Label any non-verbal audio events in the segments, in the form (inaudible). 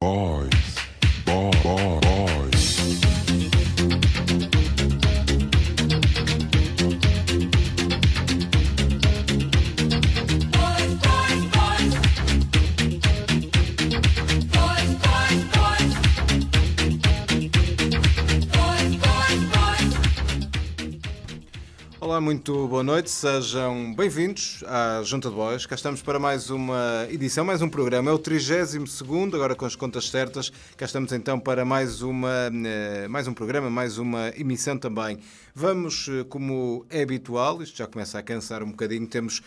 Boys. Olá, muito boa noite, sejam bem-vindos à Junta de Boys. Cá estamos para mais uma edição, mais um programa. É o 32, agora com as contas certas. Cá estamos então para mais, uma, eh, mais um programa, mais uma emissão também. Vamos, eh, como é habitual, isto já começa a cansar um bocadinho, temos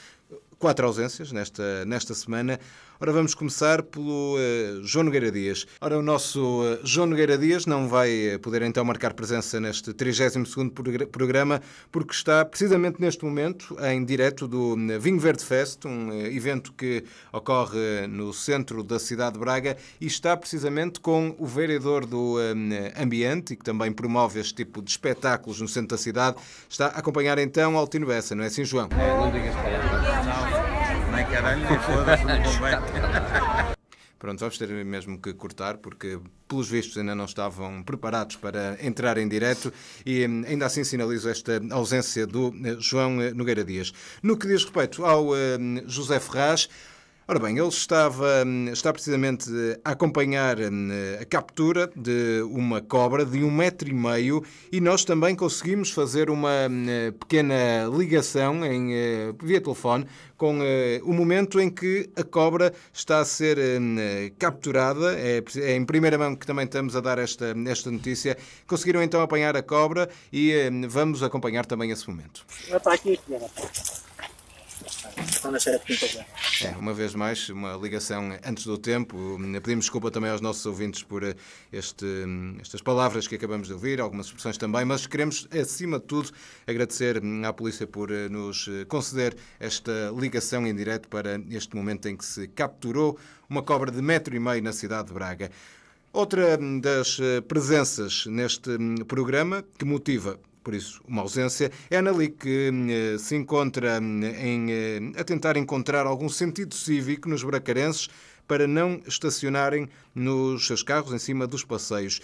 quatro ausências nesta, nesta semana. Ora, vamos começar pelo uh, João Nogueira Dias. Ora, o nosso uh, João Nogueira Dias não vai poder então marcar presença neste 32º progr programa porque está precisamente neste momento em direto do Vinho Verde Fest, um evento que ocorre no centro da cidade de Braga e está precisamente com o vereador do ambiente e que também promove este tipo de espetáculos no centro da cidade. Está a acompanhar então Altino Bessa, não é assim, João? É, não digas para ela. Nem caralho, foda-se. (laughs) Pronto, vamos ter mesmo que cortar, porque pelos vistos ainda não estavam preparados para entrar em direto e hum, ainda assim sinalizo esta ausência do eh, João eh, Nogueira Dias. No que diz respeito ao eh, José Ferraz, Ora bem, ele estava, hum, está precisamente a acompanhar hum, a captura de uma cobra de um metro e meio e nós também conseguimos fazer uma hum, pequena ligação em, eh, via telefone com eh, o momento em que a cobra está a ser capturada. É, é em primeira mão que também estamos a dar esta, esta notícia. Conseguiram então apanhar a cobra e vamos acompanhar também esse momento. Está aqui, filha. Quinta É, uma vez mais, uma ligação antes do tempo. Pedimos desculpa também aos nossos ouvintes por eh, este, estas palavras que acabamos de ouvir, algumas expressões também, mas queremos, acima de tudo, agradecer à polícia por eh, nos eh, conceder esta ligação em direto para este momento em que se capturou uma cobra de metro e meio na cidade de Braga. Outra das presenças neste programa que motiva por isso, uma ausência. É a que eh, se encontra em, eh, a tentar encontrar algum sentido cívico nos bracarenses para não estacionarem nos seus carros em cima dos passeios.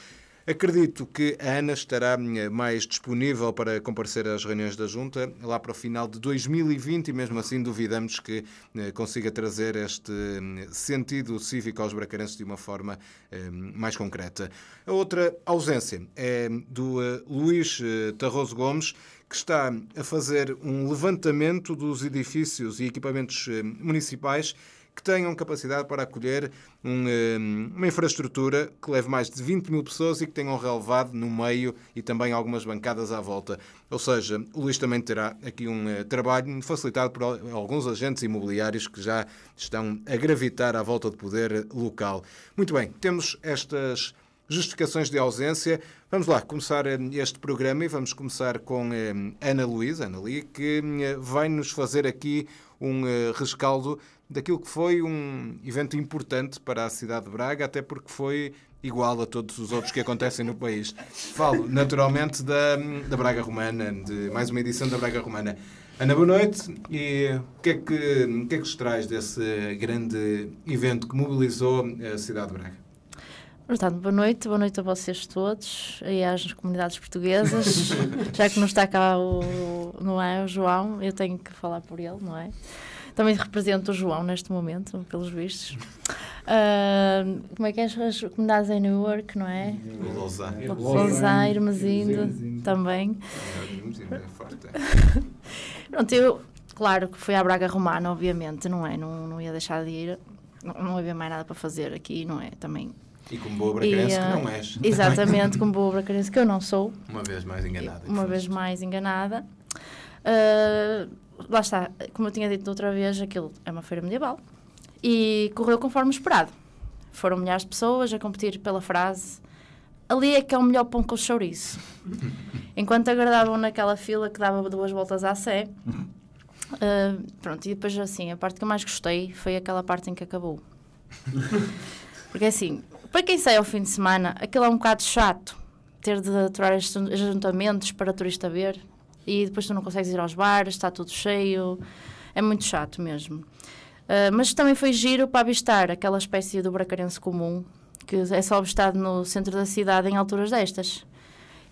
Acredito que a Ana estará eh, mais disponível para comparecer às reuniões da Junta lá para o final de 2020 e mesmo assim duvidamos que eh, consiga trazer este eh, sentido cívico aos bracarenses de uma forma eh, mais concreta. A outra ausência é do eh, Luís Tarroso Gomes, que está a fazer um levantamento dos edifícios e equipamentos eh, municipais que tenham capacidade para acolher um, eh, uma infraestrutura que leve mais de 20 mil pessoas e que tenham relevado no meio e também algumas bancadas à volta. Ou seja, o Luís também terá aqui um eh, trabalho facilitado por al- alguns agentes imobiliários que já estão a gravitar à volta do poder local. Muito bem, temos estas justificações de ausência. Vamos lá começar eh, este programa e vamos começar com Ana Luísa, Ana Lia, que vai nos fazer aqui um rescaldo daquilo que foi um evento importante para a cidade de Braga, até porque foi igual a todos os outros que acontecem no país. Falo, naturalmente, da, da Braga Romana, de mais uma edição da Braga Romana. Ana, boa noite. E o que é que, o que, é que se traz desse grande evento que mobilizou a cidade de Braga? Portanto, boa noite, boa noite a vocês todos e às comunidades portuguesas. (laughs) Já que não está cá o, não é, o João, eu tenho que falar por ele, não é? Também represento o João neste momento, pelos vistos. Ah, como é que é as, comunidades em New York, não é? Lausanne. Lousã, Irmesindo, também. É forte, é. Pronto, eu, claro que fui à Braga Romana, obviamente, não é? Não, não ia deixar de ir, não, não havia mais nada para fazer aqui, não é? Também. E como boa bracarense que ah, não és. Exatamente, (laughs) como boa bracarense, que eu não sou. Uma vez mais enganada. uma vez mais enganada. Ah, lá está, como eu tinha dito da outra vez, aquilo é uma feira medieval e correu conforme esperado. Foram milhares de pessoas a competir pela frase ali é que é o melhor pão com chouriço. (laughs) Enquanto aguardavam naquela fila que dava duas voltas à sé. ah, pronto, e depois assim, a parte que eu mais gostei foi aquela parte em que acabou. (laughs) Porque assim, para quem sai ao fim de semana, aquilo é um bocado chato ter de aturar estes ajuntamentos para turista ver e depois tu não consegues ir aos bares, está tudo cheio, é muito chato mesmo. Ah, mas também foi giro para avistar aquela espécie do bracarense comum que é só estado no centro da cidade em alturas destas.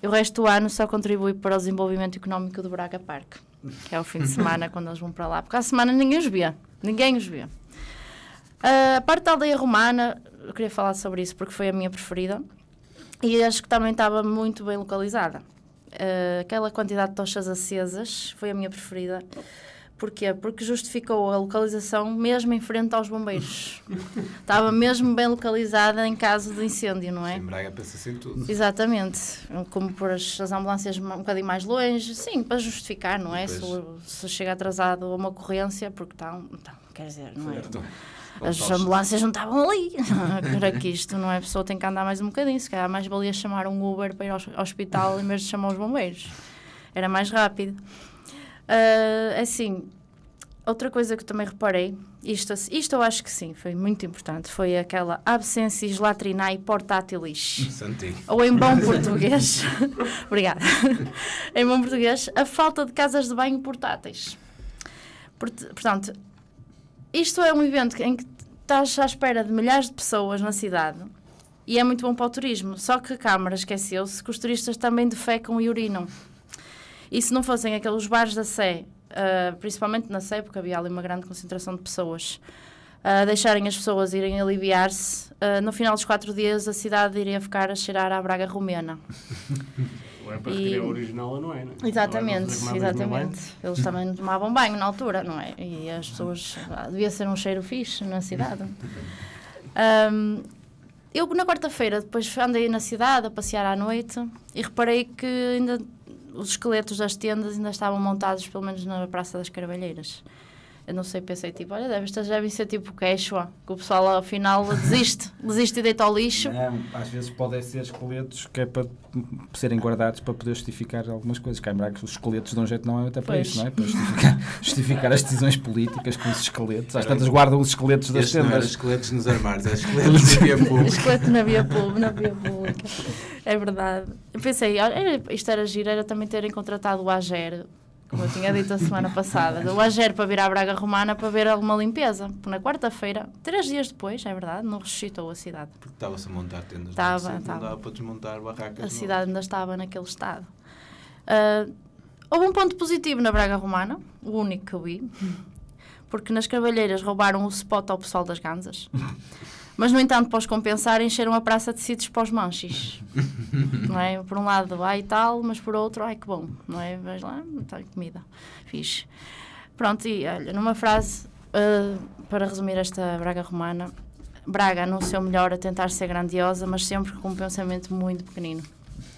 E o resto do ano só contribui para o desenvolvimento económico do Braga Park, que é o fim de semana (laughs) quando eles vão para lá, porque à semana ninguém os vê, ninguém os vê. Ah, a parte da aldeia romana, eu queria falar sobre isso porque foi a minha preferida e acho que também estava muito bem localizada. Ah, aquela quantidade de tochas acesas foi a minha preferida. Porquê? Porque justificou a localização mesmo em frente aos bombeiros. (laughs) Estava mesmo bem localizada em caso de incêndio, não é? Em Braga pensa-se em tudo. Exatamente. Como pôr as, as ambulâncias um bocadinho mais longe, sim, para justificar, não é? Se, se chega atrasado a uma ocorrência, porque estão quer dizer, não é? Certo. As ambulâncias não estavam ali. (laughs) Para que isto, não é? A pessoa tem que andar mais um bocadinho. Se calhar mais valia chamar um Uber para ir ao hospital em vez de chamar os bombeiros. Era mais rápido. Ah, assim, outra coisa que também reparei, isto, isto eu acho que sim, foi muito importante, foi aquela absencis latrinae portatilis. Santinho. Ou em bom português, (laughs) obrigada, em bom português, a falta de casas de banho portáteis. Portanto, isto é um evento em que estás à espera de milhares de pessoas na cidade e é muito bom para o turismo. Só que a Câmara esqueceu-se que os turistas também defecam e urinam. E se não fossem aqueles bares da Sé, ah, principalmente na Sé, porque havia ali uma grande concentração de pessoas, a deixarem as pessoas irem aliviar-se, ah, no final dos quatro dias a cidade iria ficar a cheirar à Braga romena. (laughs) É para E- o original ou não é, não é? Exatamente, é exatamente. Eles também não tomavam banho na altura, não é? E as pessoas. ah, devia ser um cheiro fixe na cidade. (laughs) Ahm, eu, na quarta-feira, depois andei na cidade a passear à noite e reparei que ainda os esqueletos das tendas ainda estavam montados, pelo menos na Praça das Carvalheiras. Eu não sei, pensei tipo, olha, deve, estas devem ser tipo queixua, que o pessoal ao final desiste, (laughs) desiste e deita ao lixo. Não, às vezes podem ser esqueletos que é para serem guardados para poder justificar algumas coisas. Cá em Braga, os esqueletos dão jeito não é até para Pois. isso, não é? Para justificar, (laughs) justificar as decisões políticas com os esqueletos. Às tantas guardam os esqueletos das Este não era tendas. esqueletos nos armários, era (laughs) esqueletos de via pública. Esqueleto na via pública, na via pública. É verdade. Eu pensei, olha, isto era giro, era também terem contratado o AGER, como eu tinha dito a semana passada, o AGER para vir à Braga Romana para ver alguma limpeza. Porque na quarta-feira, três dias depois, é verdade, não ressuscitou a cidade. Porque estava-se a montar tendas. Estava, estava. Não dava para desmontar barracas. A cidade ainda estava naquele estado. Ah, houve um ponto positivo na Braga Romana, o único que eu vi, porque nas Carvalheiras roubaram o spot ao pessoal das Ganzas. (laughs) Mas, no entanto, para os compensar, encheram a praça de sítios para os manchis. (laughs) não é? Por um lado, ai tal, mas por outro, ai que bom. Não é? Vais lá, está comida. Fixe. Pronto, e olha, numa frase, ah, para resumir esta Braga Romana, Braga não seu melhor a tentar ser grandiosa, mas sempre com um pensamento muito pequenino.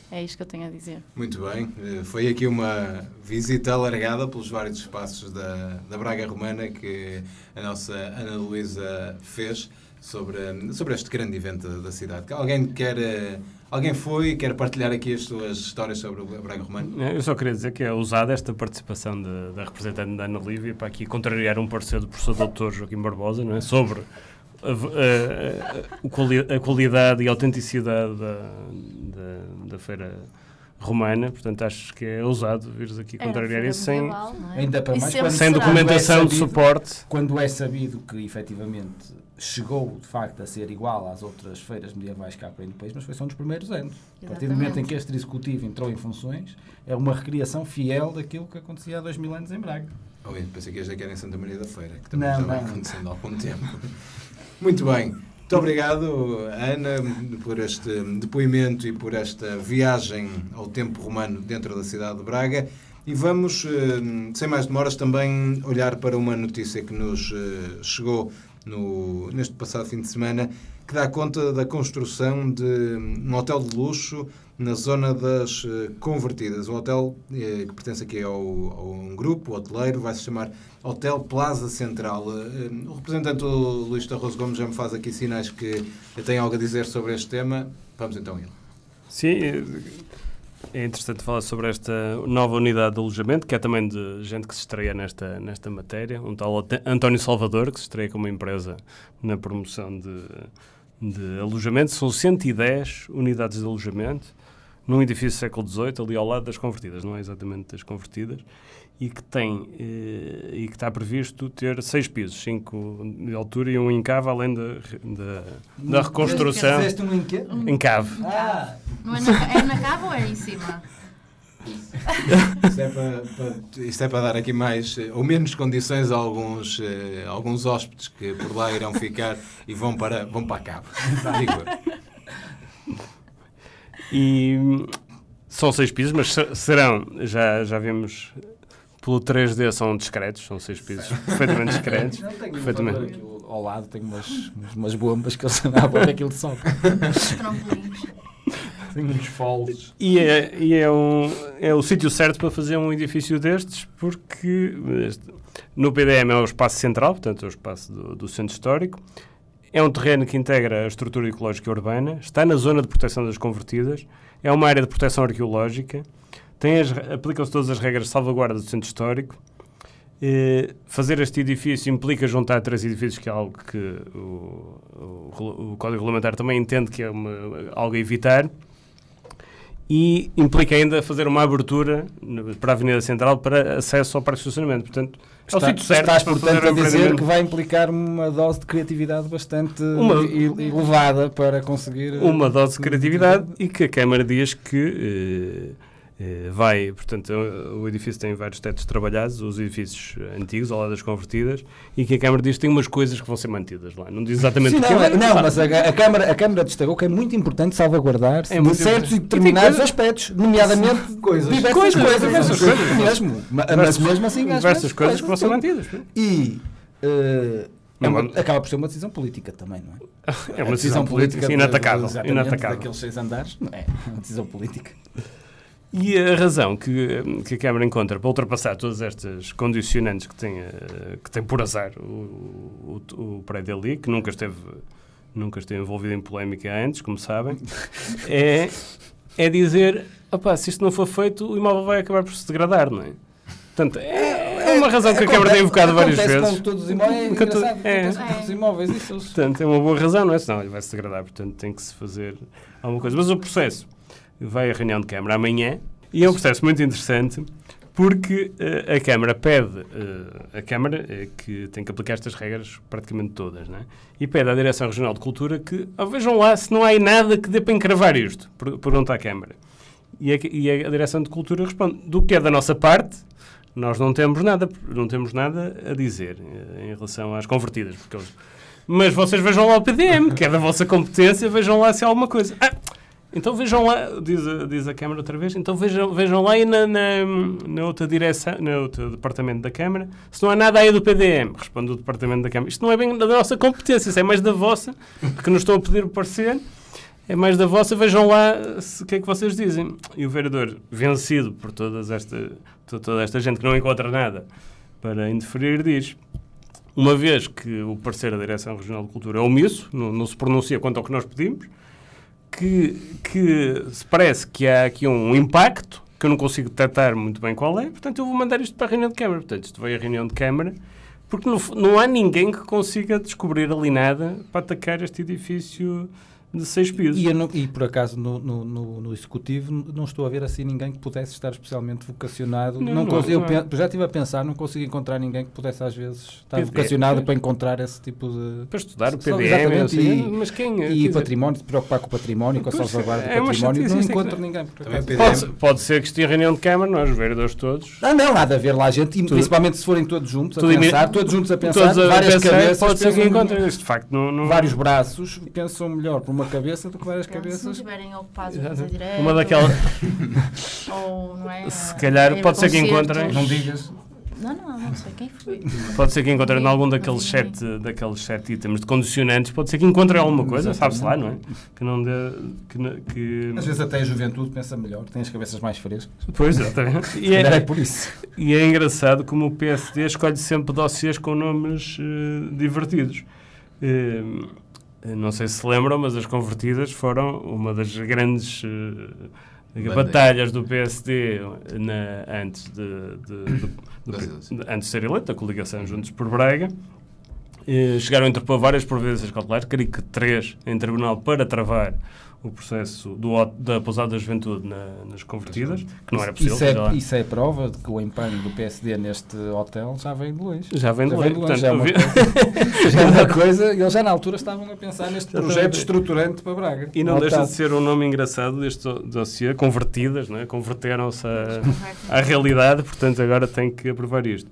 É isto que eu tenho a dizer. Muito bem, eh, foi aqui uma visita alargada pelos vários espaços da, da Braga Romana que a nossa Ana Luísa fez sobre, sobre este grande evento da cidade. Alguém quer, eh, alguém foi e quer partilhar aqui as suas histórias sobre a Braga Romana? Eu só queria dizer que é usada esta participação de- da representante da Ana Lívia para aqui contrariar um parecer do professor doutor Joaquim Barbosa não é? sobre a, a- a- o a qualidade e autenticidade da, da, da feira romana. Portanto, acho que é ousado vires aqui contrariar isso sem, Ainda para mais quando, sem documentação de sabido- suporte. quando é sabido que efetivamente chegou de facto a ser igual às outras feiras medievais cá para aí no país, mas foi só nos primeiros anos. A partir do momento em Exatamente. que este executivo entrou em funções, é uma recriação fiel daquilo que acontecia há dois mil anos em Braga. Oh, eu pensei que dizer que era em Santa Maria da Feira, que também Não, já vai não. acontecendo há algum tempo. (laughs) Muito bem. Muito obrigado, Ana, por este depoimento e por esta viagem ao tempo romano dentro da cidade de Braga. E vamos, eh, sem mais demoras, também olhar para uma notícia que nos eh, chegou no, neste passado fim de semana, que dá conta da construção de um hotel de luxo na zona das eh, Convertidas. O hotel eh, que pertence aqui ao, a um grupo hoteleiro vai se chamar Hotel Plaza Central. Eh, O representante o Luís Tarroso Gomes já me faz aqui sinais que tem algo a dizer sobre este tema. Vamos então a ele. Sim, é interessante falar sobre esta nova unidade de alojamento, que é também de gente que se estreia nesta, nesta matéria. Um tal António Salvador, que se estreia como empresa na promoção de, de alojamento. São 110 unidades de alojamento, num edifício do século XVIII, ali ao lado das convertidas, não é exatamente das convertidas, e que tem eh, e que está previsto ter seis pisos, cinco de altura e um encave, além da, da, da reconstrução. Fizeste um? Encave. Ah, Não é na, é na cava ou é em cima? Isto é para, para- isto é para dar aqui mais ou menos condições a alguns, eh, alguns hóspedes que por lá irão ficar e vão para, vão para a cabo. Digo. E são seis pisos, mas se- serão, já, já vimos pelo 3D, são discretos, são seis pisos perfeitamente discretos. (laughs) não tenho Perfeitamente. aqui ao lado, tenho umas, umas- bombas que eu sei lá (laughs) para aquilo de trampolins. (laughs) Tenho uns foles. E é, e é, um, é o sítio certo para fazer um edifício destes, porque este- no PDM é o espaço central, portanto é o espaço do, do centro histórico. É um terreno que integra a estrutura ecológica urbana, está na zona de proteção das convertidas, é uma área de proteção arqueológica, aplicam-se todas as regras de salvaguarda do centro histórico. Eh, fazer este edifício implica juntar três edifícios, que é algo que o, o, o Código Regulamentar também entende que é uma- algo a evitar e implica ainda fazer uma abertura para a Avenida Central para acesso ao parque de estacionamento. Portanto, é o sítio certo estás, portanto, a dizer que vai implicar uma dose de criatividade bastante Uma- elevada para conseguir... eh, uma dose de criatividade e que a Câmara diz que eh, eh, vai, portanto, o edifício tem vários tetos trabalhados, os edifícios antigos, ao lado das convertidas, e que a Câmara diz que tem umas coisas que vão ser mantidas lá. Não diz exatamente Sim, o que não, é, não, mas a, a Câmara, a Câmara destacou que é muito importante salvaguardar-se É de certos e determinados aspectos, nomeadamente Coisas. diversas Coisas, coisas, diversas diversas coisas. mesmo. Ma- Mas mesmo assim, diversas coisas que vão ser sim. mantidas. E eh, é uma- mas- acaba por ser uma decisão política também, não é? (laughs) É uma A decisão política de- inatacável. inatacável. daqueles seis andares, não é? É (laughs) uma decisão política. E a razão que, que a Câmara encontra para ultrapassar todas estas condicionantes que tem, eh, que tem por azar o, o, o prédio ali, que nunca esteve, nunca esteve envolvido em polémica antes, como sabem, (laughs) é, é dizer, opá, se isto não for feito, o imóvel vai acabar por se degradar, não é? Portanto, é, é uma razão que a Câmara tem invocado várias vezes. com todos os imóveis, é é. com todos os imóveis, isso Portanto, é uma boa razão, não é? Senão ele vai se degradar, portanto tem que se fazer alguma coisa. Mas o processo vai à reunião de Câmara amanhã e é um processo muito interessante porque eh, a Câmara pede, eh, a Câmara eh, que tem que aplicar estas regras praticamente todas, não é? E pede à Direção Regional de Cultura que oh, vejam lá se não há nada que dê para encravar isto, per- pergunta à Câmara. E a, e a Direção de Cultura responde, do que é da nossa parte, nós não temos nada, não temos nada a dizer em relação às convertidas, porque eles mas vocês vejam lá o PDM, que é da vossa competência, vejam lá se há alguma coisa. Ah, então vejam lá, diz diz a Câmara outra vez, então vejam, vejam lá e na, na, na outra direção, no outro departamento da Câmara, se não há nada aí do PDM, responde o departamento da Câmara. Isto não é bem da nossa competência, isso é mais da vossa, porque nos estão a pedir o parecer, é mais da vossa, vejam lá o que é que vocês dizem. E o vereador, vencido por todas esta, to- toda esta gente que não encontra nada para interferir, diz uma vez que o parecer da Direção Regional de Cultura é omisso, não, não se pronuncia quanto ao que nós pedimos, que, que parece que há aqui um impacto que eu não consigo detectar muito bem qual é, portanto eu vou mandar isto para a reunião de Câmara. Portanto, isto vai à reunião de Câmara, porque não, não há ninguém que consiga descobrir ali nada para atacar este edifício de seis pisos. E, eu não- e, por acaso no, no, no- no Executivo não estou a ver assim ninguém que pudesse estar especialmente vocacionado. Não, Não, não, eu é. pen- já estive a pensar, não consigo encontrar ninguém que pudesse às vezes estar PDM. vocacionado para encontrar esse tipo de. Para estudar o PDM, exatamente, e- mas quem... quer E dizer, património, se preocupar com o património, com a salvaguarda é do património, não é encontro ninguém. Pode, pode ser que esteja em reunião de Câmara, nós, os vereadores todos, Ah, não, nada a ver lá, gente, e principalmente se forem todos juntos a pensar, todos juntos a pensar, todos a várias pensar, cabeças, pode ser que encontrem. De facto, não vários braços pensam melhor por uma cabeça do que várias Se não cabeças. estiverem ocupados a fazer direto. Uma daquela... (laughs) Ou, não é? Se calhar pode ser que encontrem- Não digas. Não, não, não sei quem foi. Pode ser que encontrem em algum daqueles sete, daqueles sete itens de condicionantes, pode ser que encontrem alguma coisa, sabe-se lá, não é? Que não dê... Que, que... Às vezes até a juventude pensa melhor, tem as cabeças mais frescas. Pois, exatamente. E é é, por isso. e é engraçado como o PSD escolhe sempre dossiês com nomes eh, divertidos. Eh, não sei se lembram, mas as convertidas foram uma das grandes eh, batalhas do PSD na- antes de, de- de- antes de ser eleita, a coligação Juntos por Braga. Eh, chegaram a interpor várias providências cautelares, creio que três em tribunal para travar o processo do, da pousada da juventude na- nas convertidas, que não era possível. Isso é, isso é prova de que o empenho do PSD neste hotel já vem de longe. Já vem de longe, portanto, já, é uma vi- coisa, (laughs) já é uma coisa. Eles já na altura estavam a pensar neste Exatamente. projeto estruturante para Braga. E não deixa de ser um nome engraçado deste do- dossiê, convertidas, não é? converteram-se à, realidade, portanto agora tem que aprovar isto.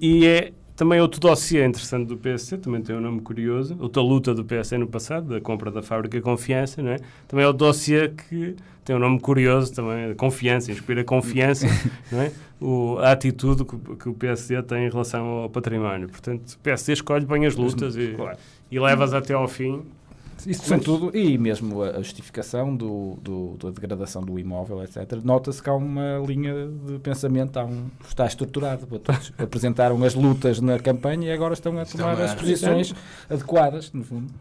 E é também outro dossiê interessante do PSD, também tem um nome curioso, outra luta do PSD no passado, da compra da fábrica Confiança, não é? Também é o dossiê que tem um nome curioso também, Confiança, inspira confiança, (laughs) não é? O, a atitude que, o- que o PSD tem em relação ao património. Portanto, o PSD escolhe bem as lutas e, e leva-as até ao fim Isso tudo, e mesmo a justificação do, do- da degradação do imóvel, etc. Nota-se que há uma linha de pensamento, há um, está estruturado. Todos (laughs) apresentaram as lutas na campanha e agora estão a tomar as posições adequadas, no fundo.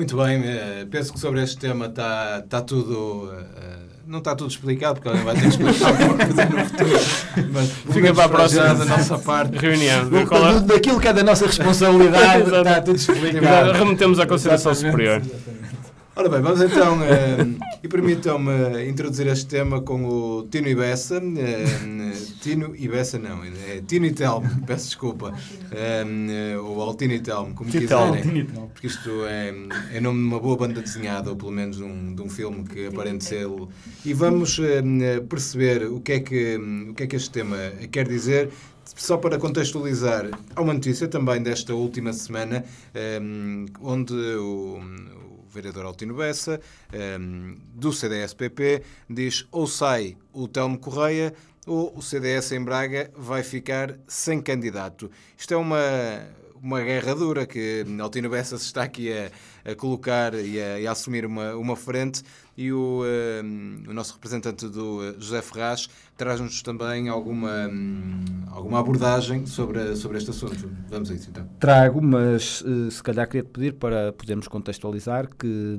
Muito bem, eh, penso que sobre este tema está está tudo. eh, não está tudo explicado, porque alguém vai ter que explicar alguma coisa no futuro. (laughs) Mas Fica para a próxima. da nossa parte. reunião. ver qual é- Daquilo que é da nossa responsabilidade, (laughs) está tudo explicado. Remetemos à consideração superior. Ora bem, vamos então, eh, e permitam-me introduzir este tema com o Tino e Bessa. eh, Tino e Bessa não, é Tino e Telmo, (laughs) peço desculpa. Eh, ou Altino e Telmo, como quiserem. Porque isto é, é nome de uma boa banda desenhada, ou pelo menos de um, de um filme que aparente ser. E vamos eh, perceber o que, é que, o que é que este tema quer dizer. Só para contextualizar, há uma notícia também desta última semana, eh, onde o, o vereador Altino Bessa, eh, do CDS-PP, diz ou sai o Telmo Correia ou o CDS em Braga vai ficar sem candidato. Isto é uma, uma guerra dura que Altino Bessa se está aqui a, a colocar e a, a assumir uma, uma frente e o, eh, o nosso representante do eh, José Ferraz traz-nos também alguma, hum, alguma abordagem sobre, sobre este assunto. Vamos a isso então. Trago, mas eh, se calhar queria-te pedir para podermos contextualizar que,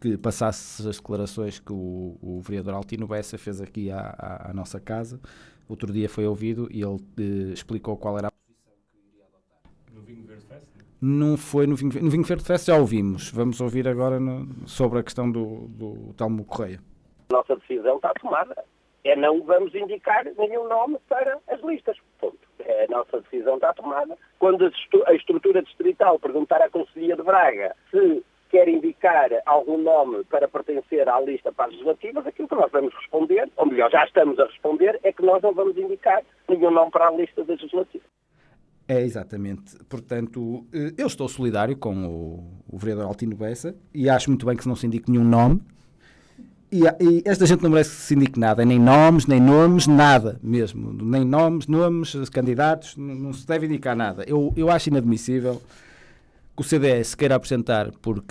que passasse as declarações que o, o vereador Altino Bessa fez aqui à, à- à nossa casa. Outro dia foi ouvido e ele eh, explicou qual era a Não foi no Vinho, no Vinho Verde Fest, já ouvimos. Vamos ouvir agora no- sobre a questão do, do Telmo Correia. nossa decisão está tomada. É não vamos indicar nenhum nome para as listas. Ponto. É, a nossa decisão está tomada. Quando a estrutura distrital perguntar à Conselhia de Braga se quer indicar algum nome para pertencer à lista para as legislativas, aquilo que nós vamos responder, ou melhor, já estamos a responder, é que nós não vamos indicar nenhum nome para a lista das legislativas. É, exatamente. Portanto, eh, eu estou solidário com o, o vereador Altino Bessa e acho muito bem que não se indique nenhum nome. E, e esta gente não merece que se indique nada, nem nomes, nem nomes, nada mesmo. Nem nomes, nomes, candidatos, não, não se deve indicar nada. Eu, eu acho inadmissível que o CDS queira apresentar por,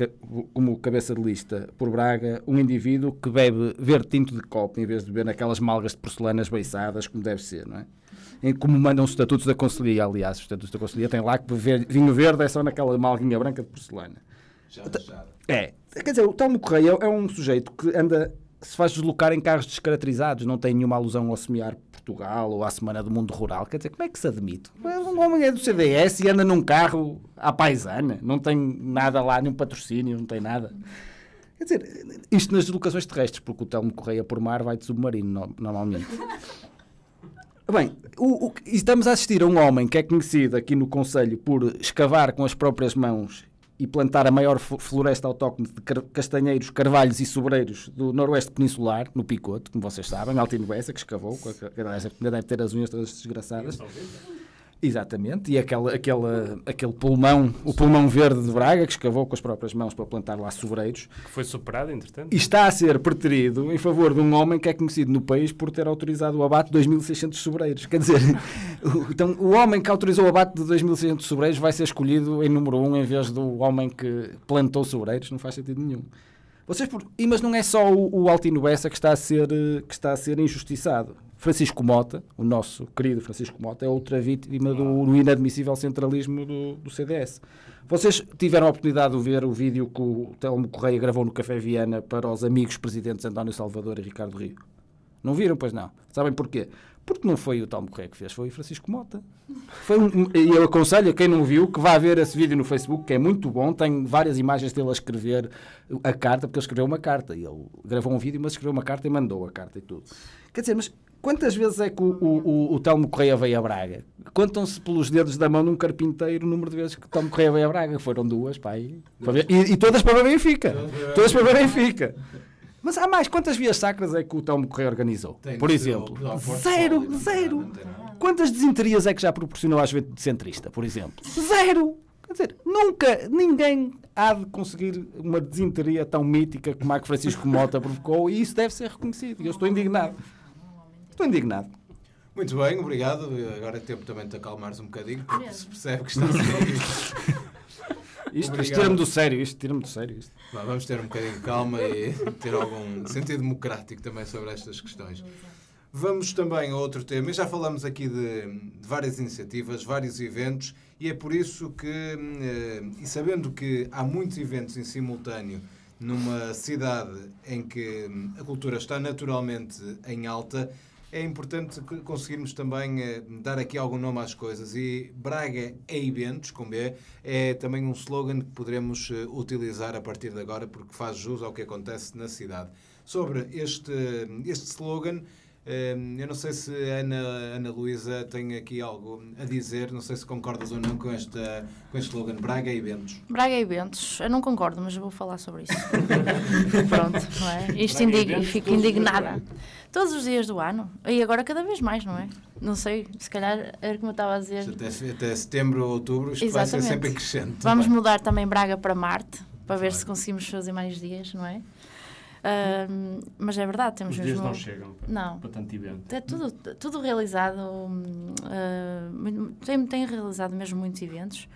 como cabeça de lista por Braga um indivíduo que bebe verde tinto de copo em vez de beber naquelas malgas de porcelanas beiçadas, como deve ser, não é? Em como mandam os estatutos da Conselhia, aliás, os estatutos da Conselhia têm lá que beber vinho verde é só naquela malguinha branca de porcelana. É, quer dizer, o Telmo Correia é um sujeito que anda, se faz deslocar em carros descaracterizados, não tem nenhuma alusão ao semear Portugal ou à Semana do Mundo Rural. Quer dizer, como é que se admite? Um homem é do CDS e anda num carro à paisana, não tem nada lá, nenhum patrocínio, não tem nada. Quer dizer, isto nas deslocações terrestres, porque o Telmo Correia por mar vai de submarino, no- normalmente. Bem, o- o- estamos a assistir a um homem que é conhecido aqui no Conselho por escavar com as próprias mãos e plantar a maior floresta autóctone de castanheiros, carvalhos e sobreiros do noroeste peninsular, no Picote, como vocês sabem, Altino Bessa, que escavou, que deve ter as unhas todas desgraçadas. Exatamente, e aquele, aquele, aquele pulmão, o pulmão verde de Braga, que escavou com as próprias mãos para plantar lá sobreiros, Que foi superado, entretanto. e está a ser preterido em favor de um homem que é conhecido no país por ter autorizado o abate de 2.600 sobreiros. Quer dizer, (laughs) o- então, o homem que autorizou o abate de 2.600 sobreiros vai ser escolhido em número um em vez do homem que plantou sobreiros. Não faz sentido nenhum. Vocês, por- e, mas não é só o, o Altino Bessa que está, a ser, eh, que está a ser injustiçado. Francisco Mota, o nosso querido Francisco Mota, é outra vítima do, do inadmissível centralismo do, do CDS. Vocês tiveram a oportunidade de ver o vídeo que o Telmo Correia gravou no Café Viana para os amigos presidentes António Salvador e Ricardo Rio? Não viram, pois não. Sabem porquê? Porque não foi o Telmo Correia que fez, foi o Francisco Mota. Foi um- eu aconselho a quem não viu que vá ver esse vídeo no Facebook, que é muito bom. Tem várias imagens dele a escrever a carta, porque ele escreveu uma carta. Ele gravou um vídeo, mas escreveu uma carta e mandou a carta e tudo. Quer dizer, mas quantas vezes é que o, o, o, o Telmo Correia veio a Braga? Contam-se pelos dedos da mão de um carpinteiro o número de vezes que o Telmo Correia veio a Braga. Foram duas, pá. E, para ver- e, e todas para ver Benfica. Todas para Benfica. Mas há mais. Quantas vias sacras é que o Telmo Correia organizou? Tem Por exemplo. Zero, Sol, zero. Quantas desenterias é que já proporcionou à juventude centrista, por exemplo? Zero! Quer dizer, nunca, ninguém há de conseguir uma desenteria tão mítica como a que Francisco Mota provocou e isso deve ser reconhecido. E eu estou indignado. Estou indignado. Muito bem, obrigado. Agora é tempo também de te acalmares um bocadinho, porque se percebe que está a ser (laughs) Isto, isto tira-me do sério, isto tira-me do sério. Isto. Vamos ter um bocadinho de calma e ter algum sentido democrático também sobre estas questões. Vamos também a outro tema. Já falamos aqui de, de várias iniciativas, vários eventos, e é por isso que, eh, e sabendo que há muitos eventos em simultâneo numa cidade em que a cultura está naturalmente em alta, é importante conseguirmos também eh, dar aqui algum nome às coisas. E Braga é eventos, com B, é também um slogan que poderemos eh, utilizar a partir de agora, porque faz jus ao que acontece na cidade. Sobre este, este slogan, eh, eu não sei se a Ana, Ana Luísa tem aqui algo a dizer, não sei se concordas ou não com, esta, com este slogan Braga é Eventos. Braga Eventos, eu não concordo, mas eu vou falar sobre isso. (laughs) Pronto, não é? Isto indig... Fico indignada. Todos os dias do ano. E agora cada vez mais, não é? Não sei, se calhar era como eu estava a dizer. Até, até setembro ou outubro isto vai ser Exatamente. sempre crescente. Vamos também. mudar também Braga para Marte, para ver Vai. se conseguimos fazer mais dias, não é? Mas é verdade, temos Os dias mesmo. não chegam para, Não. para tanto evento. É tudo, tudo realizado. muito- tem, tem realizado mesmo muitos eventos,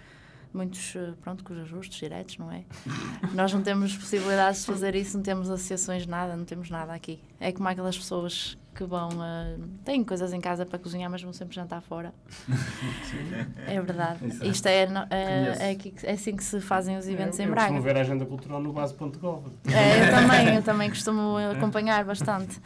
muitos, ah, pronto, com os ajustes diretos, não é? (laughs) Nós não temos possibilidades de fazer isso, não temos associações, nada, não temos nada aqui. É como aquelas pessoas que vão. ah, têm coisas em casa para cozinhar, mas vão sempre jantar fora. (laughs) É verdade. Isto é, no- é, é, aqui que- é assim que se fazem os eventos eu, em eu Braga. costumo ver a agenda cultural no base.gov. É, eu também, eu (laughs) também costumo acompanhar bastante.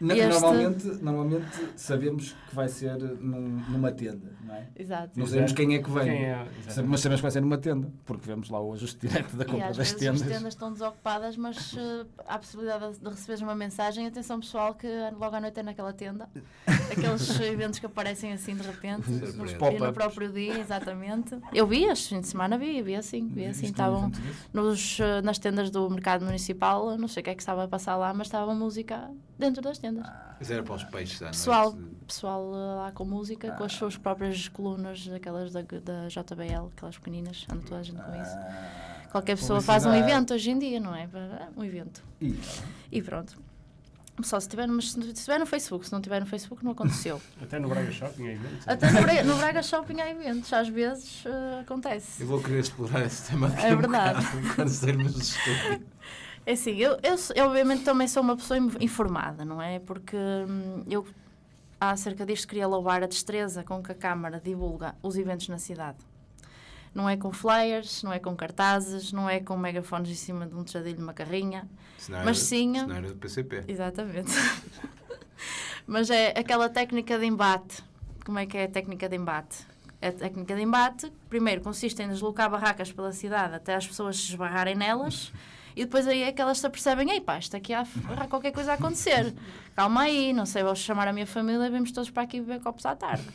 Este- Normalmente, normalmente sabemos que vai ser num- numa tenda, não é? Exato. Não sabemos quem é que vem. Quem é? Mas sabemos que vai ser numa tenda, porque vemos lá o ajuste direto da E compra às das vezes tendas. as tendas estão desocupadas, mas eh, há a possibilidade de- de receberes uma mensagem. Atenção pessoal, que logo à noite é naquela tenda. (laughs) Aqueles eventos que aparecem assim de repente. Surpresa. no- E próprio dia, exatamente. Eu vi, este fim de semana vi, vi assim, vi assim. Estavam nos, eh, nas tendas do mercado municipal, não sei o que é que estava a passar lá, mas estava música dentro das tendas. Mas era para os peixes à Pessoal, noite. pessoal eh, lá com música, com as suas próprias colunas, aquelas da, da JBL, aquelas pequeninas, anda toda a gente com isso. Qualquer pessoa faz um publicidade. evento hoje em dia, não é? Um evento. E pronto. Só se tiver, mas se estiver no Facebook, se não tiver no Facebook, não aconteceu. (laughs) Até no Braga Shopping é evento. Até no Braga, no Braga Shopping há eventos, às vezes eh, acontece. Eu vou querer explorar esse tema daqui É a um verdade. bocado, (laughs) quando sairmos do estúdio. É assim, eu, eu, eu obviamente também sou uma pessoa in- informada, não é? Porque hum, eu há acerca disto queria louvar a destreza com que a Câmara divulga os eventos na cidade. Não é com flyers, não é com cartazes, não é com megafones em cima de um tejadilho de uma carrinha. Senão Mas sim- era do PCP. Exatamente. (laughs) Mas é aquela técnica de embate. Como é que é a técnica de embate? A técnica de embate, primeiro, consiste em deslocar barracas pela cidade até as pessoas se esbarrarem nelas e depois aí é que elas se apercebem: ei pá, isto aqui há, há qualquer coisa a acontecer. Calma aí, não sei, vou chamar a minha família e vamos todos para aqui beber copos à tarde.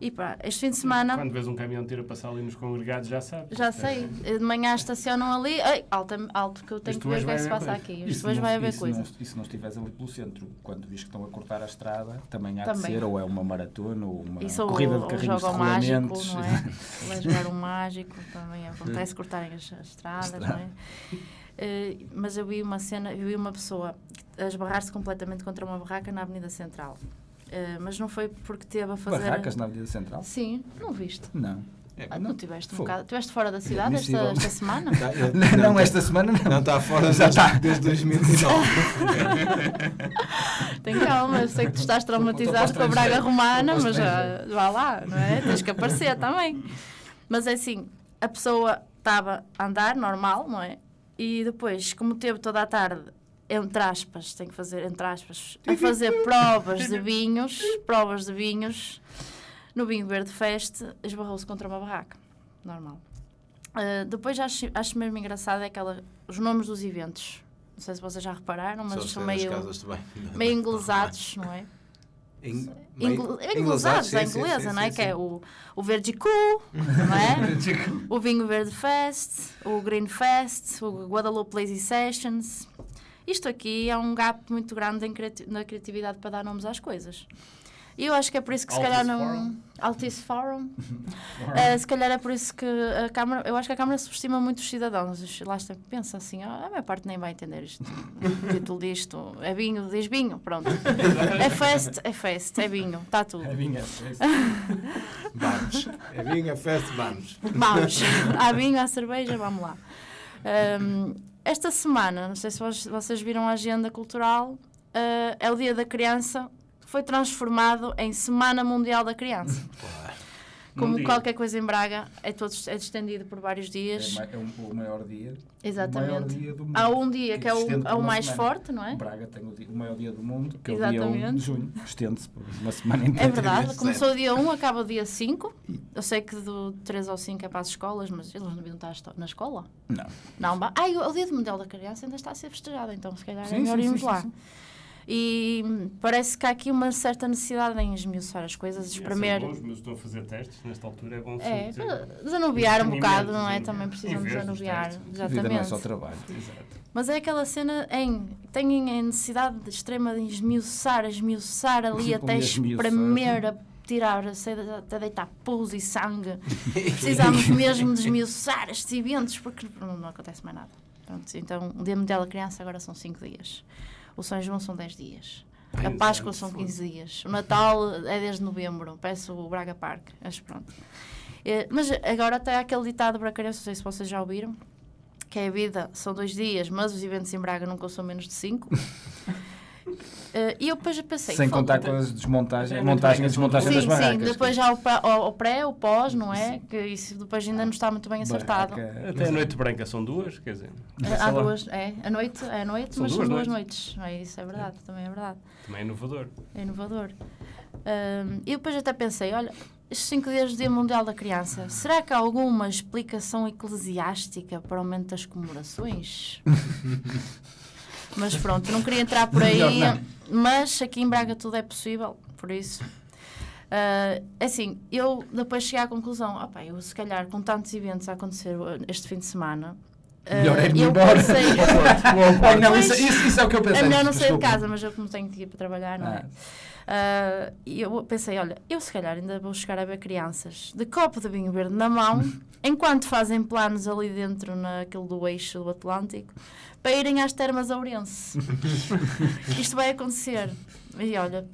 E pá, este fim de semana. Quando vês um caminhão de tiro a passar ali nos congregados, já sabes. Já sei, de manhã estacionam ali, ei, alto, alto que eu tenho Isto que ver o que é que se passa aqui. e Isto não- vai haver coisa. não- E se não estiveres ali pelo centro, quando vês que estão a cortar a estrada, também há Também. de ser, ou é uma maratona, ou uma Isso ou, corrida de ou carrinhos de joga o mágico, rolamentos. não é? (laughs) Jogar um mágico, também acontece cortarem as, as estradas, não é? Eh, mas eu vi uma cena, eu vi uma pessoa a esbarrar-se completamente contra uma barraca na Avenida Central. Eh, mas não foi porque teve a fazer. Barracas na Avenida Central? Sim, não viste. Não. Ah, não tiveste um Fogo. bocado. Estiveste fora da cidade esta, Admissível. esta semana? (laughs) Tá, ele- Não, tá- esta semana não. Não está fora (laughs) Já desde, está. desde 2019. (laughs) Tem calma, eu sei que tu estás traumatizado com a Braga Romana, mas já, vá lá, não é? Tens que aparecer também. Mas é assim, a pessoa estava a andar normal, não é? E depois, como teve toda a tarde entre aspas, tem que fazer, entre aspas, a fazer provas de vinhos, provas de vinhos, no Vinho Verde Fest, esbarrou-se contra uma barraca. Normal. Uh, depois acho, acho mesmo engraçado é aquela, os nomes dos eventos. Não sei se vocês já repararam, mas são meio, casas também. meio (laughs) inglesados, não é? Ingl meio- inglesados, a inglesa, sim, não é? sim, Que é o, o Verde Cool, não é? (laughs) o Vinho Verde Fest, o Green Fest, o Guadalupe Lazy Sessions. Isto aqui é um gap muito grande criati- na criatividade para dar nomes às coisas. E eu acho que é por isso que se calhar Altice não. Forum. Altice Forum. (laughs) Eh, se calhar é por isso que a Câmara. Eu acho que a Câmara subestima muito os cidadãos. Lá está, pensa assim, ah, a minha parte nem vai entender isto. O título disto é vinho, diz vinho, pronto. (laughs) É fest, é fest, é vinho, está tudo. É vinha, é isso. (laughs) Vamos. É vinho, é festa, vamos. Vamos, há vinho, há cerveja, vamos lá. Ahm, esta semana, não sei se vocês viram a agenda cultural, ah, é o Dia da Criança, foi transformado em Semana Mundial da Criança. Como qualquer coisa em Braga, é, todo, é estendido por vários É, dias. ma- é um- o maior dia. O maior Exatamente. dia do mundo. Há um dia que é estende o, é o mais semana. forte, não é? Braga tem o, dia- o maior dia do mundo, que é o dia 1 de Exatamente. junho. Estende-se por uma semana inteira. É verdade, começou o dia 1, acaba o dia 5. Eu sei que do 3 ao 5 é para as escolas, mas eles não deviam estar na escola? Não. Não, ai, o o Dia Mundial da Criança ainda está a ser festejado, então se calhar é Sim, melhor sim, irmos sim, lá. sim, E parece que há aqui uma certa necessidade em esmiuçar as coisas, espremer. Bons, mas estou a fazer testes nesta altura, é bom É, para desanuviar um bocado, não é? Também precisam Em vez dos desanuviar. A vida não é só Exatamente. trabalho. Exato. Mas é aquela cena em. têm a necessidade de extrema de esmiuçar, esmiuçar ali Sim, até espremer, a tirar, até deitar pus e sangue. (laughs) Precisamos mesmo de esmiuçar estes eventos porque não, não acontece mais nada. Pronto, então, o Dia da Criança agora são 5 dias. O São João são 10 dias. A Páscoa são 15 dias. O Natal é desde novembro. Parece o Braga Park. Mas pronto. Eh, Mas agora até aquele ditado bracarense, não sei se vocês já ouviram, que é a vida são dois dias, mas os eventos em Braga nunca são menos de cinco. (laughs) Eh, E eu depois pensei... Sem "Fogo, contar com as desmontagens, É montagem e desmontagem das Sim, barracas. sim, depois já o, pa- o- pré, o pós, não é? Que isso depois ainda não está muito bem acertado. Barraca- Até a noite branca são duas, quer dizer. Eh, Há duas, é, a noite, é a noite, São mas são duas noites. É, isso é verdade, também é verdade. Também é inovador. É inovador. E depois até pensei, olha, estes cinco dias do Dia Mundial da Criança, será que há alguma explicação eclesiástica para o aumento das comemorações? (laughs) mas pronto, não queria entrar por aí, mas aqui em Braga tudo é possível, por isso. Ah, assim, eu depois cheguei à conclusão, opa, eu se calhar com tantos eventos a acontecer uh, este fim de semana, ah, Melhor é ir eu embora. pensei, (laughs) não, isso, isso- isso é o que eu pensei. é melhor não sair de casa, mas eu como tenho que ir para trabalhar, não é? Ah, E eu pensei, olha, eu se calhar ainda vou chegar a ver crianças de copo de vinho verde na mão, (laughs) enquanto fazem planos ali dentro, naquele do eixo do Atlântico, para irem às termas Ourense. (laughs) Isto vai acontecer. E olha,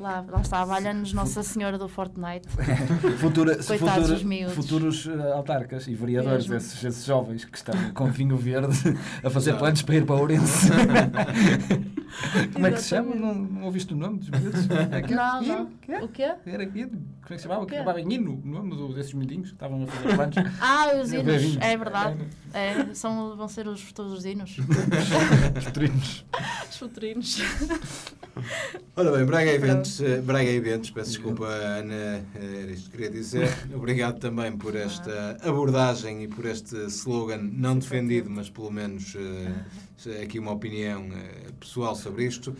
lá, lá está, valha-nos Nossa Senhora do Fortnite. (laughs) Futura, Coitados futura- dos miúdos. futuros eh, autarcas e vereadores, esses, esses jovens que estão com vinho verde a fazer planos para ir para Ourense. Como é que se chama? Não, não ouviste o nome dos miúdos? (laughs) É que- Não, não. Que? O quê? Era Hino. Como é que se chamava? O Que quê? chamava Hino, o nome desses miudinhos que estavam a fazer planos. (laughs) Ah, os hinos. É verdade. É, são, vão ser os futuros hinos. (laughs) Os trinos. Os futurinhos. Ora bem, Braga Eventos, eh, Braga Eventos, peço desculpa, Ana, eh, era isto que queria dizer. Obrigado também por esta abordagem e por este slogan, não defendido, mas pelo menos eh, aqui uma opinião eh, pessoal sobre isto.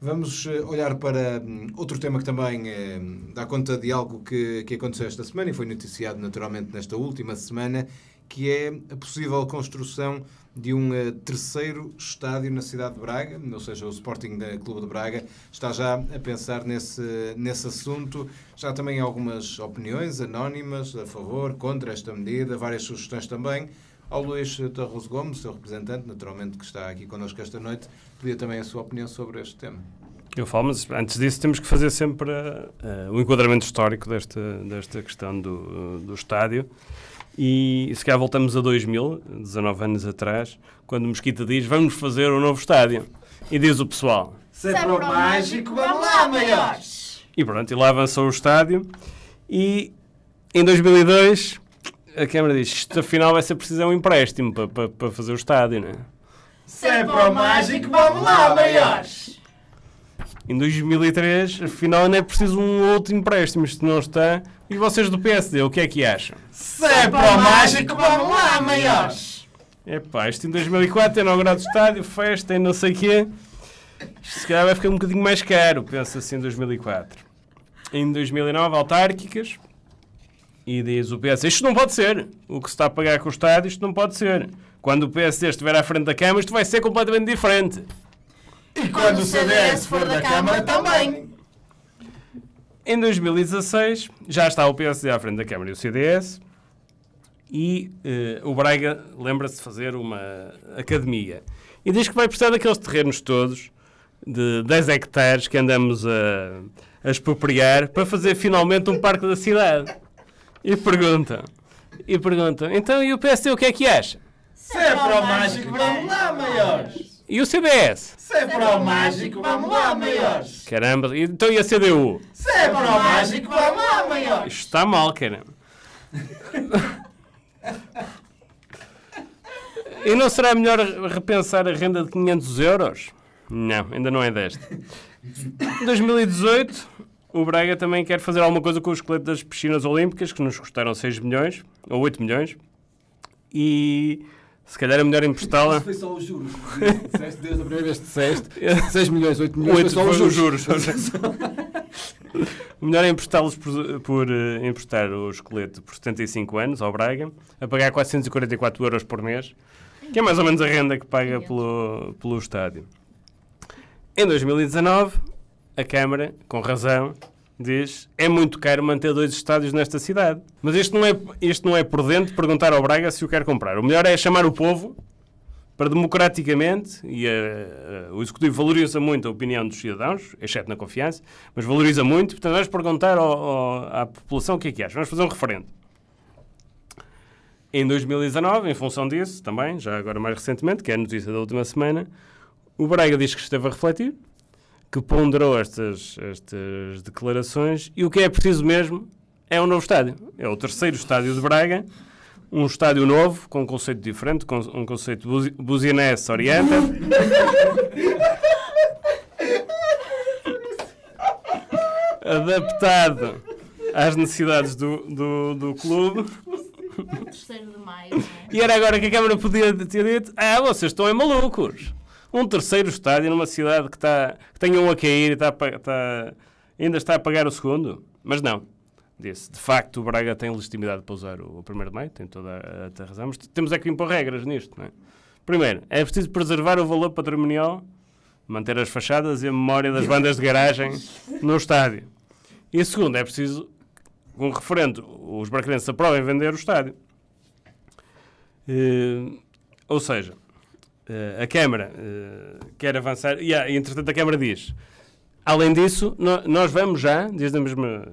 Vamos eh, olhar para hum, outro tema que também eh, dá conta de algo que, que aconteceu esta semana e foi noticiado naturalmente nesta última semana, que é a possível construção de um terceiro estádio na cidade de Braga, ou seja, o Sporting Clube de Braga está já a pensar nesse, nesse assunto. Já também há algumas opiniões anónimas a favor, contra esta medida, várias sugestões também. Ao Luís Torres Gomes, seu representante, naturalmente, que está aqui connosco esta noite, pedia também a sua opinião sobre este tema. Eu falo, mas antes disso temos que fazer sempre eh, o enquadramento histórico desta, desta questão do, do estádio. E se calhar voltamos a 2000, 19 anos atrás, quando o Mesquita diz vamos fazer um novo estádio. E diz o pessoal. Sempre o mágico, vamos lá, maiores! E pronto, e lá avançou o estádio. E em 2002 a Câmara diz isto afinal vai ser preciso um empréstimo para, fazer o estádio, não é? Se é para o mágico, vamos lá, maiores! Em 2003, afinal, não é preciso um outro empréstimo, isto não está. E vocês do PSD, o que é que acham? Se é para o mágico, vamos lá, maiores! Epá, isto em 2004 é inaugurado o estádio, festa e não sei o quê. Isto se calhar vai ficar um bocadinho mais caro, pensa assim, em 2004. Em 2009, autárquicas. E diz o PS, isto não pode ser. O que se está a pagar com o estádio, isto não pode ser. Quando o PSD estiver à frente da Câmara, isto vai ser completamente diferente. E quando o CDS for da Câmara, também! Em 2016, já está o PSD à frente da Câmara e o CDS. E eh, o Braga lembra-se de fazer uma academia. E diz que vai precisar daqueles terrenos todos, de 10 hectares, que andamos a, a expropriar, para fazer finalmente um parque da cidade. E perguntam, e perguntam, então e o PSD o que é que acha? Se é para o mágico, vamos lá, maiores! E o CDS? Se é para o mágico, vamos lá, maiores! Caramba, então e a CDU? Se é para o mágico, vamos lá, maiores! Isto está mal, caramba. (laughs) E não será melhor repensar a renda de 500 euros? Não, ainda não é desta. Em 2018, o Braga também quer fazer alguma coisa com o esqueleto das piscinas olímpicas, que nos custaram 6 milhões, ou 8 milhões, e se calhar é melhor emprestá-la. Foi só os juros. Disseste desde a primeira vez que disseste (laughs) 6 milhões, 8 milhões, Oito foi só os os juros. O melhor é emprestá-los por, por eh, emprestar o esqueleto por 75 anos ao Braga, a pagar 444 euros por mês, que é mais ou menos a renda que paga pelo, pelo estádio. Em 2019, a Câmara, com razão, diz é muito caro manter dois estádios nesta cidade. Mas isto não é, isto não é prudente perguntar ao Braga se o quer comprar. O melhor é chamar o povo para democraticamente, e eh, eh, o Executivo valoriza muito a opinião dos cidadãos, exceto na confiança, mas valoriza muito, portanto vamos perguntar ao- ao- à população o que é que acha. Vamos fazer um referendo. Em 2019, em função disso, também, já agora mais recentemente, que é a notícia da última semana, o Braga diz que esteve a refletir, que ponderou estas, estas declarações e o que é preciso mesmo é um novo estádio. É o terceiro estádio de Braga, um estádio novo, com um conceito diferente, com um conceito buzi- buzinense orienta. (laughs) Adaptado às necessidades do, do, do clube. Terceiro de maio, é? E era agora que a Câmara podia ter dito: Ah, vocês estão é malucos. Um terceiro estádio numa cidade que, está, que tem um a cair e está, está- ainda está a pagar o segundo. Mas não. Disse: De facto, o Braga tem legitimidade para usar o, o 1 de maio, tem toda a, a razão. Mas temos é que impor regras nisto. Não é? Primeiro, é preciso preservar o valor patrimonial, manter as fachadas e a memória das bandas de garagem no estádio. E segundo, é preciso, com referendo, os bracarenses aprovem vender o estádio. Eh, ou seja, a Câmara eh, quer avançar, e, entretanto a Câmara diz, além disso, nós vamos já, diz na mesma,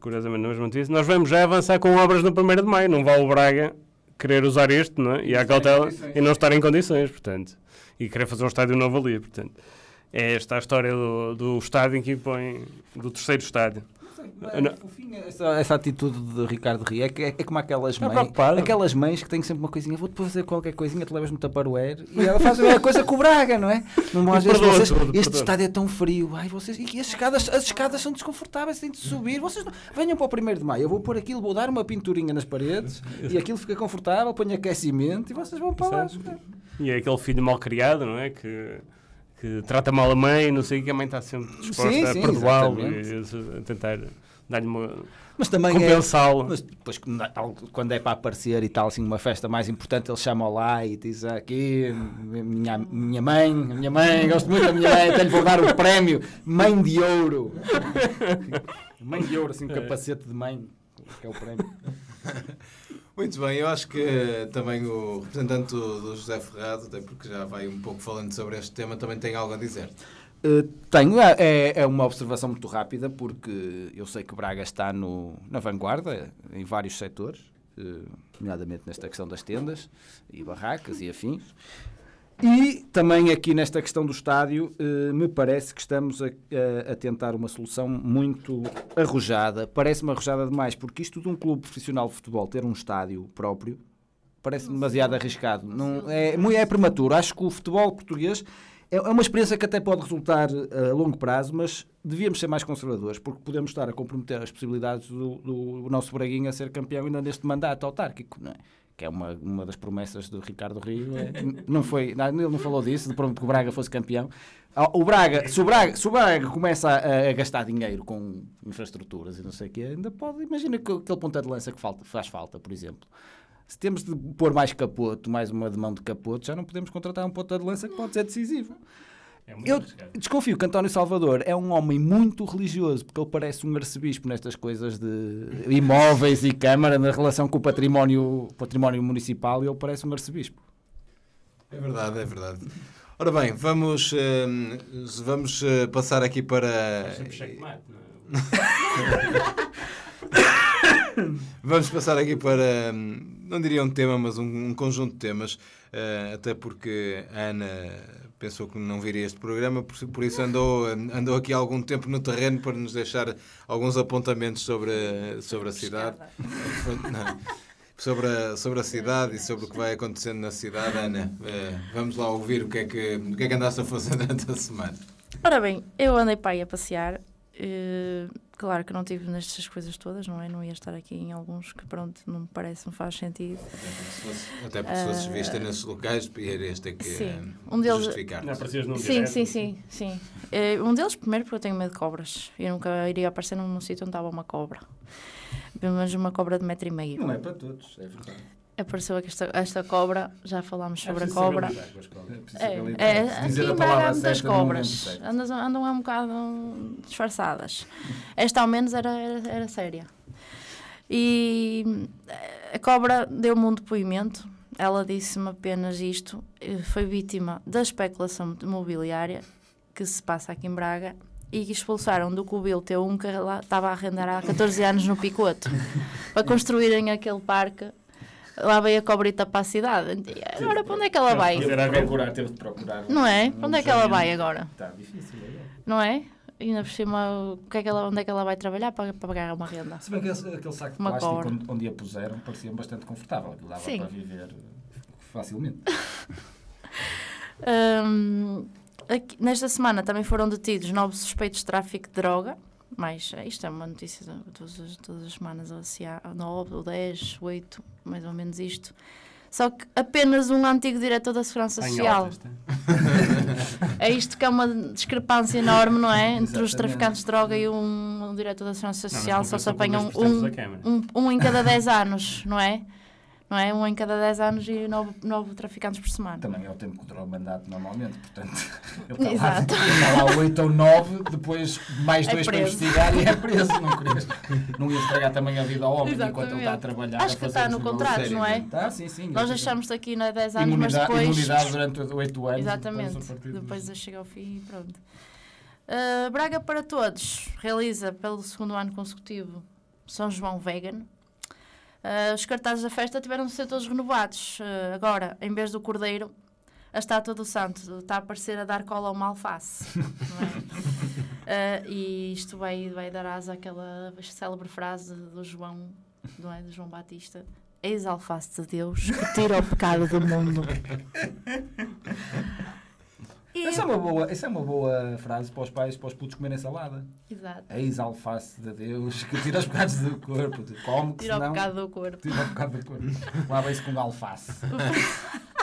curiosamente na mesma notícia, nós vamos já avançar com obras no 1 de Maio, não vale o Braga querer usar isto, não é? e a cautela, e não estar em condições, portanto, e querer fazer um estádio novo ali, portanto. É esta a história do, do estádio em que impõe, do terceiro estádio. Não. Essa, essa atitude de Ricardo Ria é, que- é, é como aquelas mães, preocupado. aquelas mães que têm sempre uma coisinha, vou-te fazer qualquer coisinha, te levas no Tupperware e ela faz a mesma coisa com o Braga, não é? Não, às vezes vocês, este estádio é tão frio, ai, vocês, e as escadas, as escadas são desconfortáveis, têm de subir, vocês não- venham para o 1 de maio, eu vou pôr aquilo, vou dar uma pinturinha nas paredes e aquilo fica confortável, ponho aquecimento e vocês vão para lá. Exato. E é aquele filho mal criado, não é? Que, que trata mal a mãe, não sei o que, a mãe está sempre disposta Sim, a sim, perdoá-lo exatamente. e a tentar dar-lhe uma. Mas também é, compensá-lo. Mas depois, quando é para aparecer e tal, assim, numa festa mais importante, ele chama lá e diz aqui, minha, minha mãe, a minha mãe, gosto muito da minha mãe, até lhe vou dar o prémio, mãe de ouro. (laughs) mãe de ouro, assim, um capacete de mãe, que é o prémio. (laughs) Muito bem, eu acho que também o representante do, do José Ferrado, até porque já vai um pouco falando sobre este tema, também tem algo a dizer. Uh, tenho, é- é, é uma observação muito rápida, porque eu sei que Braga está no, na vanguarda em vários setores, uh, nomeadamente nesta questão das tendas e barracas e afins. E também aqui nesta questão do estádio, uh, me parece que estamos a, a- a tentar uma solução muito arrojada. Parece-me arrojada demais, porque isto de um clube profissional de futebol ter um estádio próprio Parece demasiado arriscado. Não, é, é prematuro. Acho que o futebol português é, é uma experiência que até pode resultar eh, a longo prazo, mas devíamos ser mais conservadores, porque podemos estar a comprometer as possibilidades do, do nosso Braguinha a ser campeão ainda neste mandato autárquico, não é? Que é uma, uma das promessas do Ricardo Rio. é- não foi, não, ele não falou disso, de pronto que o Braga fosse campeão. Ah, O Braga, se o Braga, se o Braga começa a, a gastar dinheiro com infraestruturas e não sei o quê, ainda pode. Imagina que aquele ponta de lança que falta, faz falta, por exemplo. Se temos de pôr mais capoto, mais uma demão de capoto, já não podemos contratar um ponta de lança que pode ser decisivo. É muito Eu arriscado. desconfio que António Salvador é um homem muito religioso, porque ele parece um arcebispo nestas coisas de imóveis e Câmara, na relação com o património, património municipal, e ele parece um arcebispo. É verdade, é verdade. Ora bem, vamos, eh, vamos eh, passar aqui para. É? (laughs) Vamos passar aqui para, não diria um tema, mas um, um conjunto de temas, eh, até porque a Ana pensou que não viria este programa, por, por isso andou, andou aqui algum tempo no terreno para nos deixar alguns apontamentos sobre, a- sobre a cidade. Sobre, a, sobre a cidade e sobre o que vai acontecendo na cidade. Ana, eh, vamos lá ouvir o que, é que, o que é que andaste a fazer durante a semana. Ora bem, eu andei para aí a passear. eh, claro que não tive nestas coisas todas, não é? Não ia estar aqui em alguns que, pronto, não me parece, não faz sentido. Até porque se fosses vista nesses locais, irias ter que Sim. Um deles- justificar. Não aparecias num Sim, sim, sim, sim. Eh, um deles, primeiro, porque eu tenho medo de cobras. Eu nunca iria aparecer num, num sítio onde estava uma cobra. Pelo menos uma cobra de metro e meio. Não é para todos, é verdade. Apareceu aqui esta, esta cobra, já falámos sobre a preciso cobra. cobras. É, é, aqui em Braga há muitas cobras. Andam, andam um bocado disfarçadas. Esta ao menos era, era, era séria. E eh, a cobra deu-me um depoimento. Ela disse-me apenas isto. Foi vítima da especulação imobiliária que se passa aqui em Braga e expulsaram do Cubil T1 que estava a arrendar há 14 anos no Picoto para construírem aquele parque. Lá veio a cobrita para a cidade. Agora, para onde é que ela vai? Teve de procurar, teve de procurar. Não é? Para onde é que ela vai agora? Está difícil, é? Não é? E ainda por cima, o que é que ela, onde é que ela vai trabalhar para, para pagar uma renda? Se bem que aquele saco de Uma plástico cobra. onde, onde a puseram parecia bastante confortável, que dava Sim. para viver facilmente. (laughs) Hum, aqui- nesta semana também foram detidos novos suspeitos de tráfico de droga. Mas eh, isto é uma notícia de todas as, todas as semanas, ou se há 9 ou 10, 8, mais ou menos isto. Só que apenas um antigo diretor da Segurança Social. tá? (laughs) É isto que é uma discrepância enorme, não é? Entre os Exatamente. traficantes de droga e um, um diretor da Segurança Não, Social. Só se apanham um, um, um em cada 10 anos, não é? Não é? Um em cada 10 anos e 9, nove traficantes por semana. Também é o tempo que dura o mandato normalmente, portanto, ele está, lá, está lá 8 ou 9, depois mais É dois para preso. investigar e é preso. Não, querias, não ia estragar também a vida ao homem enquanto ele está a Exatamente. trabalhar. Acho a que está no contrato, não é? Tá, sim, sim. Nós deixamos-te aqui na 10 anos, mas imunidade, depois. imunidade durante 8 anos. Exatamente. depois, partir Depois disso. chega ao fim e pronto. Uh, Braga para Todos realiza pelo segundo ano consecutivo São João Vegan. Uh, os cartazes da festa tiveram de ser todos renovados. Uh, agora, em vez do cordeiro, a estátua do santo está a parecer a dar cola a uma alface. (laughs) não é? Uh, e isto vai, vai dar asa àquela célebre frase do João, não é? Do João Batista. Eis a alface de Deus que tira o pecado do mundo. (laughs) Essa é, uma boa, essa é uma boa frase para os pais, para os putos comerem salada. Exato. Eis a alface de Deus que tira os pecados do corpo. Tu Come que Tira o senão... pecado do corpo. Tira o pecado do corpo. Lava-se com alface. (laughs)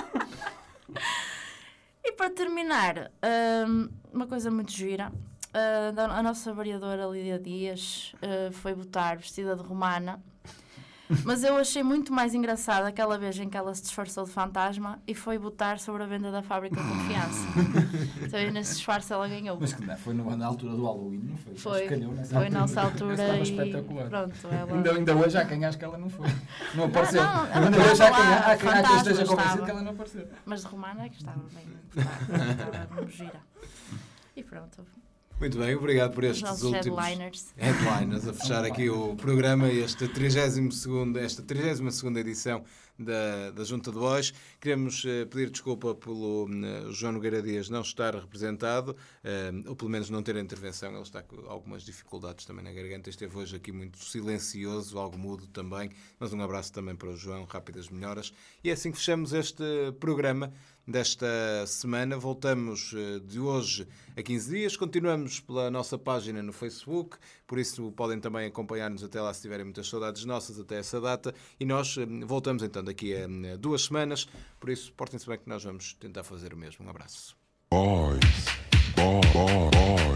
E para terminar, hum, uma coisa muito gira. da- a nossa variadora Lídia Dias ah, foi votar vestida de romana. (laughs) Mas eu achei muito mais engraçado aquela vez em que ela se disfarçou de fantasma e foi votar sobre a venda da fábrica de confiança. (laughs) então, aí nesse disfarce ela ganhou. Mas que não, foi no- na altura do Halloween, não foi? Foi, calhou nessa foi nessa altura Estava e espetacular. pronto, ela... (laughs) Ainda, ainda hoje há quem acho que ela não foi. Não apareceu. não, ela ainda hoje há quem, há quem, há quem esteja convencido que ela não apareceu. Mas de romana é que estava bem. Estava, gira. E pronto, Muito bem, obrigado por estes Os últimos headliners. headliners a fechar aqui o programa, este 32 esta 32 edição da, da Junta de Voz. Queremos eh, pedir desculpa pelo eh, João Nogueira Dias não estar representado, eh, ou pelo menos não ter a intervenção. Ele está com algumas dificuldades também na garganta. Esteve hoje aqui muito silencioso, algo mudo também. Mas um abraço também para o João, rápidas melhoras. E é assim que fechamos este programa desta semana. Voltamos eh, de hoje a 15 dias. Continuamos pela nossa página no Facebook, por isso podem também acompanhar-nos até lá se tiverem muitas saudades nossas até essa data. E nós eh, voltamos então daqui a eh, duas semanas. Por isso, portem-se bem que nós vamos tentar fazer o mesmo. Um abraço. Boys. Boy, boy, boys.